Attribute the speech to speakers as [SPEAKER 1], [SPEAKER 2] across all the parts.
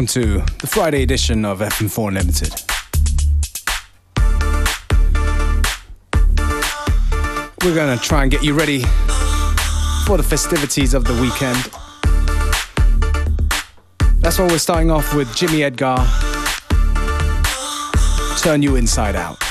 [SPEAKER 1] Welcome to the Friday edition of FM4 Limited. We're gonna try and get you ready for the festivities of the weekend. That's why we're starting off with Jimmy Edgar. Turn you inside out.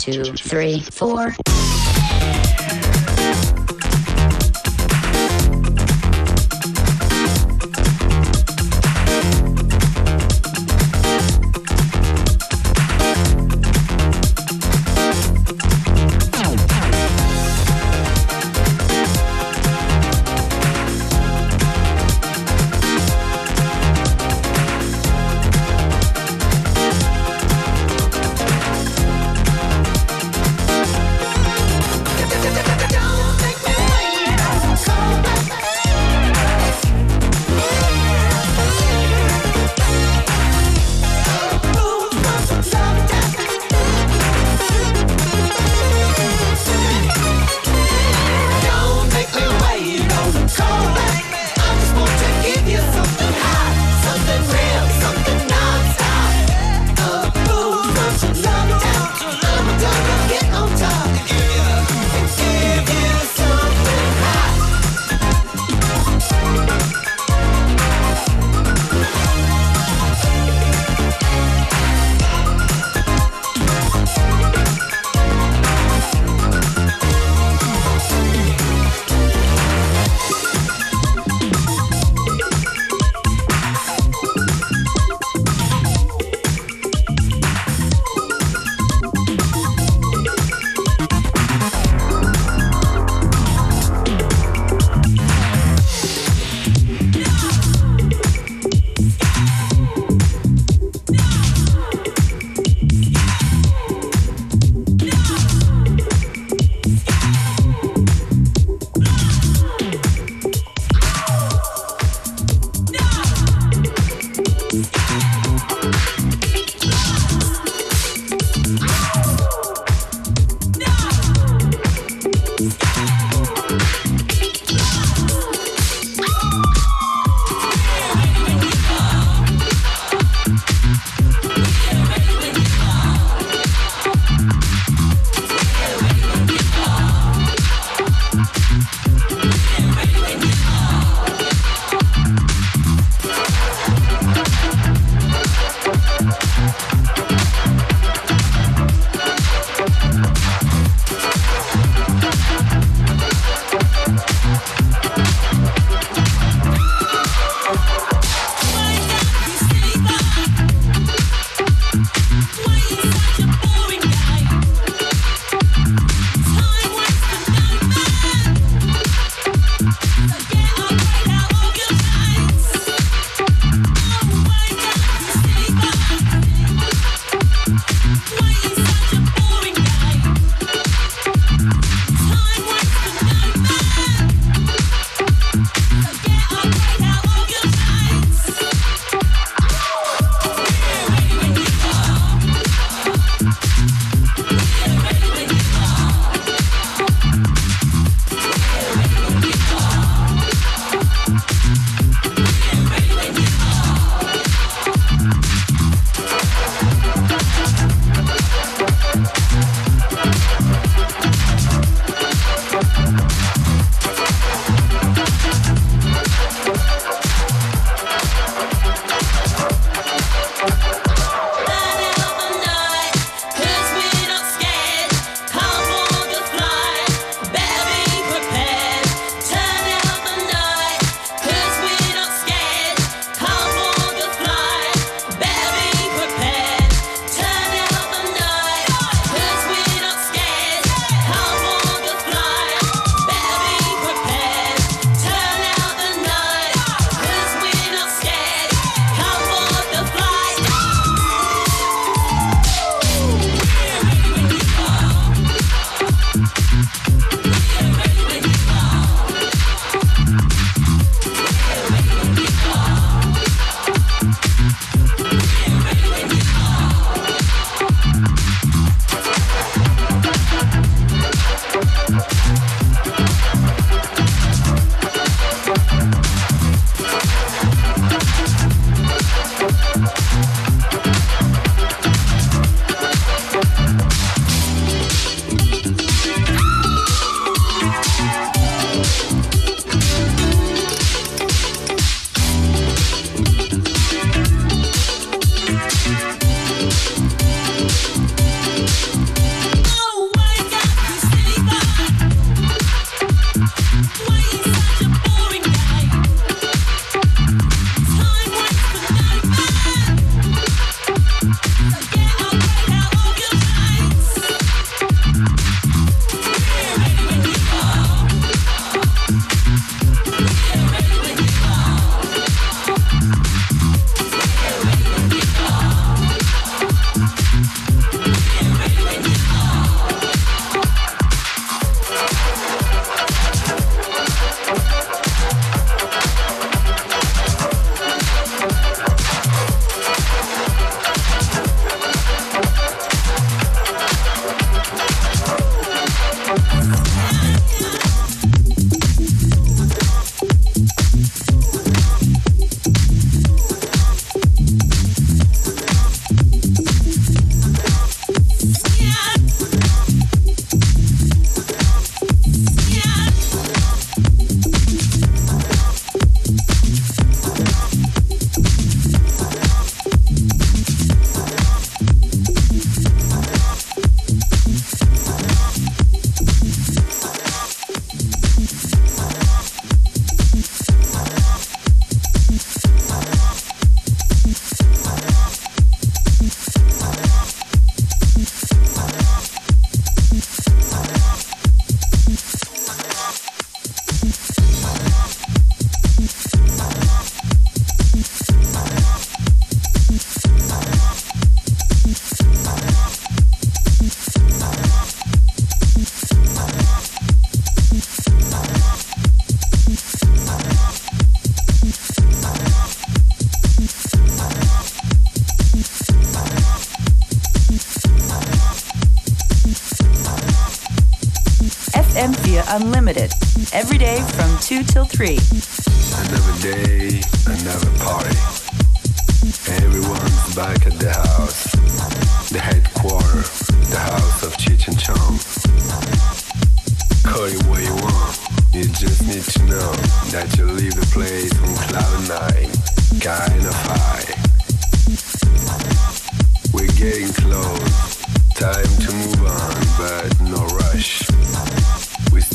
[SPEAKER 2] Two, three, four.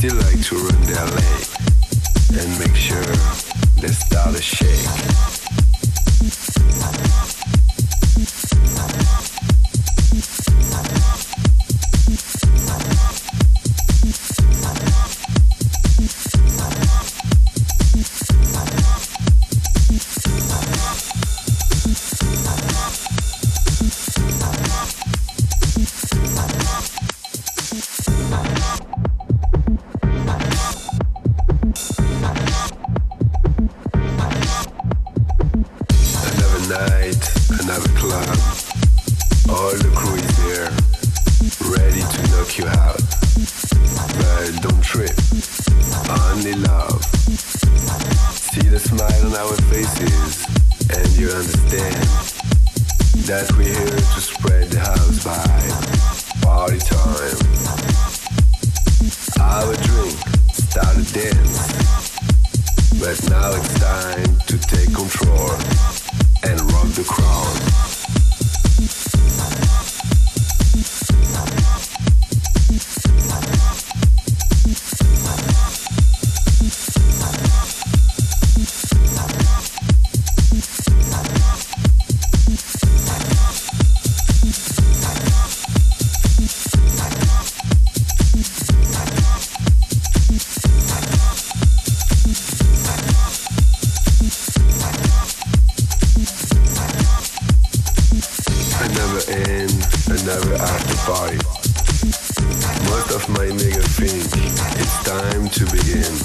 [SPEAKER 3] still like to run their leg and make sure they start to shake.
[SPEAKER 4] begin.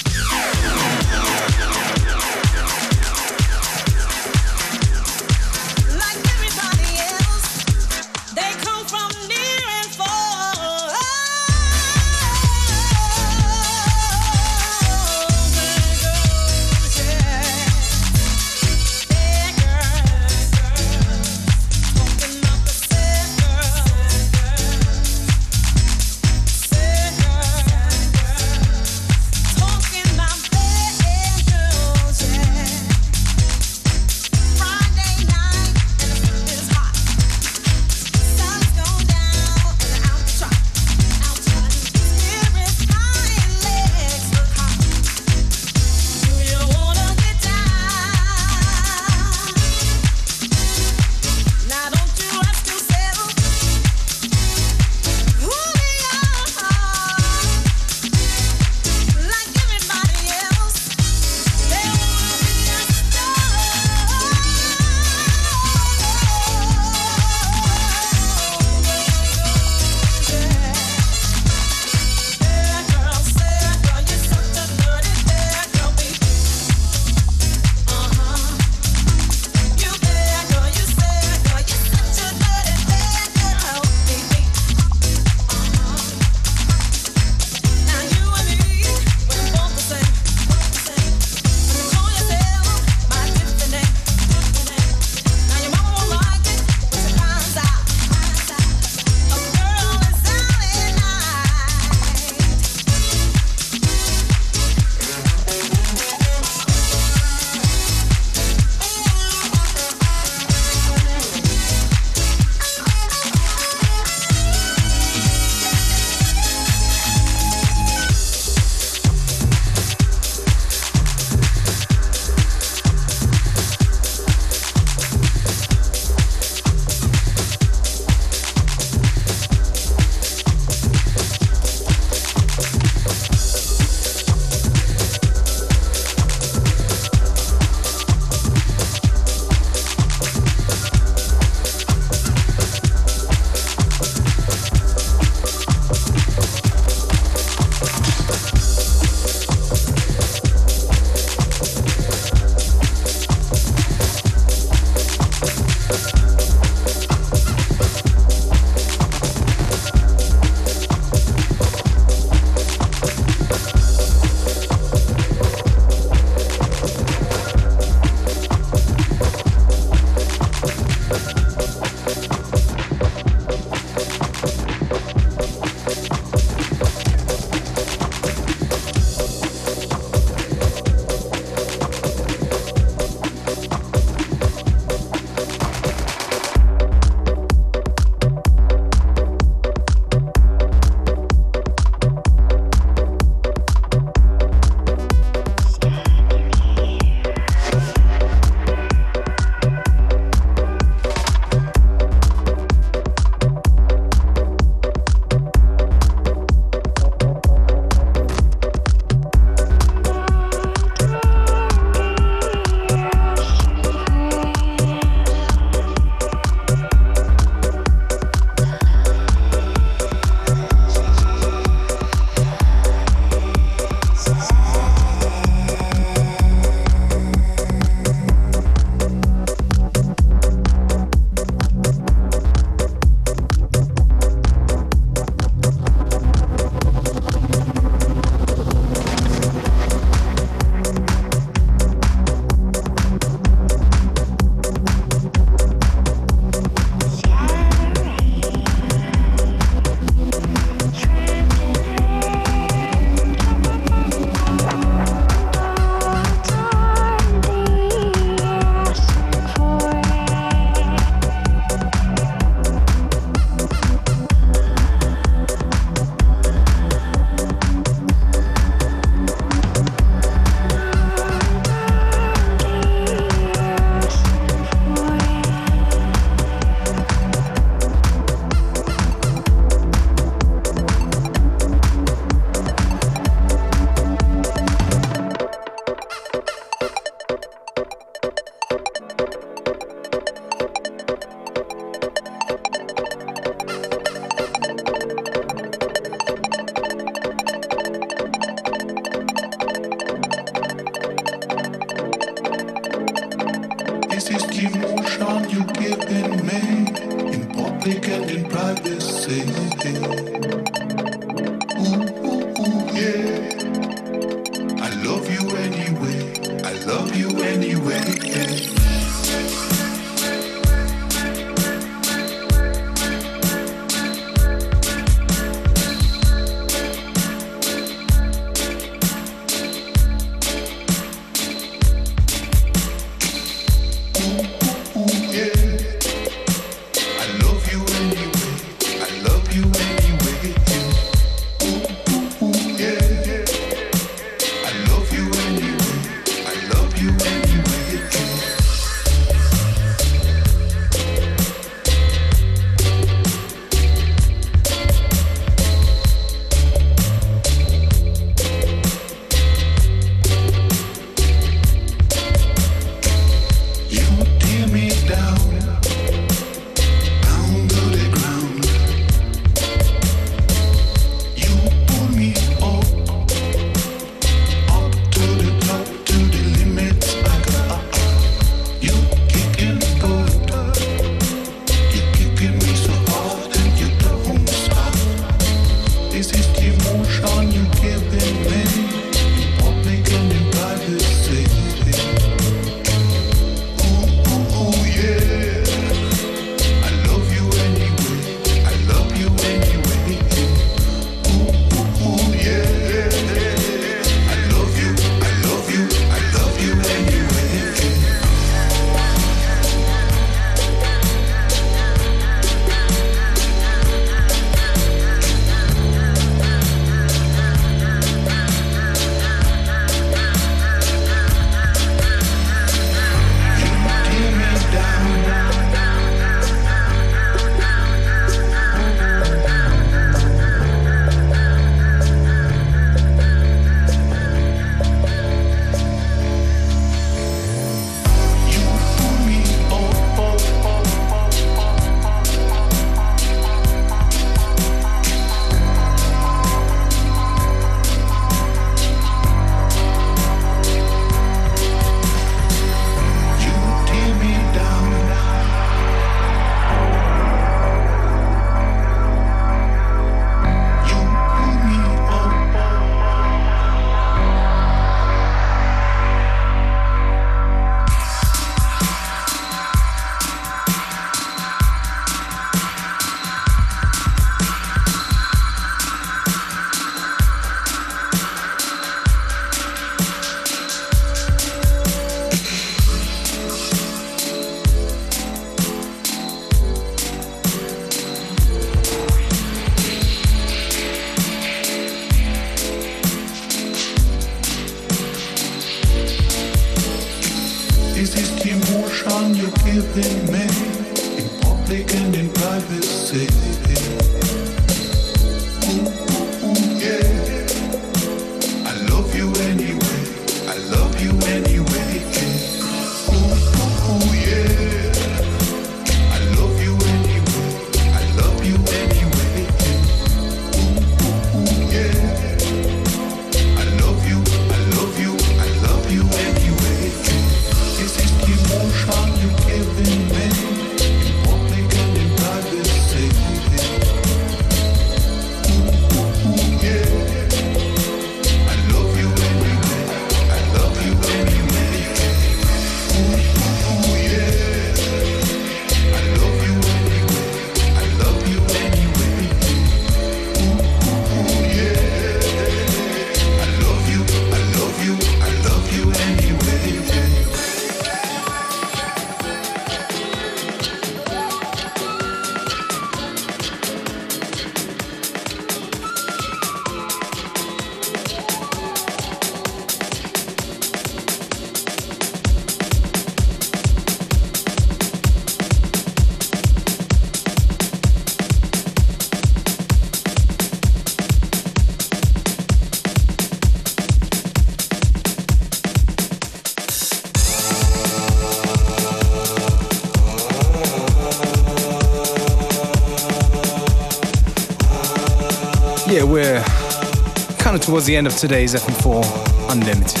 [SPEAKER 1] towards the end of today's FM4 Unlimited.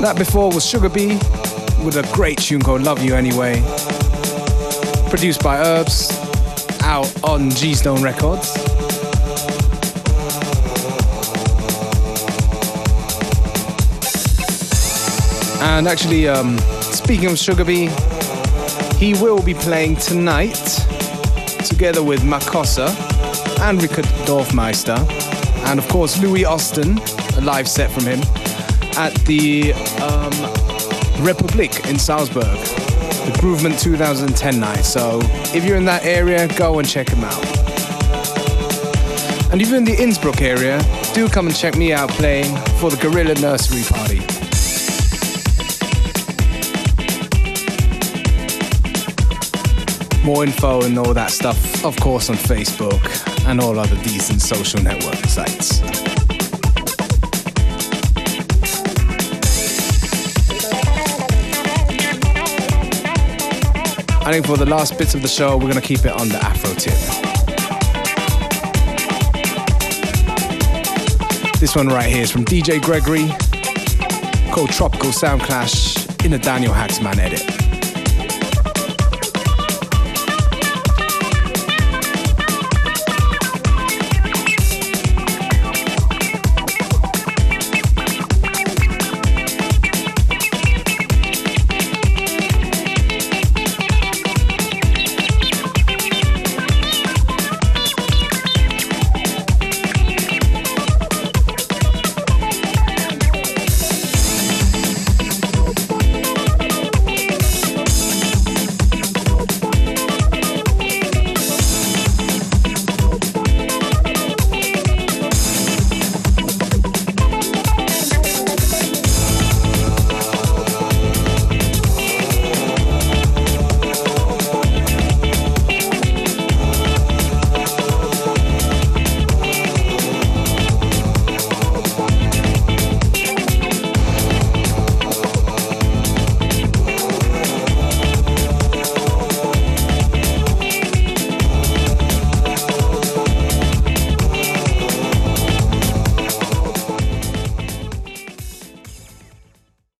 [SPEAKER 1] That before was Sugar B with a great tune called Love You Anyway, produced by Herbs, out on G Stone Records. And actually, um, speaking of Sugar B, he will be playing tonight together with Makossa and Richard Dorfmeister and of course Louie Austen, a live set from him at the um, Republic in Salzburg, the Groovement 2010 night. So if you're in that area, go and check him out. And if you're in the Innsbruck area, do come and check me out playing for the Gorilla Nursery Party. More info and all that stuff, of course, on Facebook and all other decent social network sites. I think for the last bits of the show, we're going to keep it on the Afro tip. This one right here is from DJ Gregory called Tropical Sound Clash in a Daniel Haaksman edit.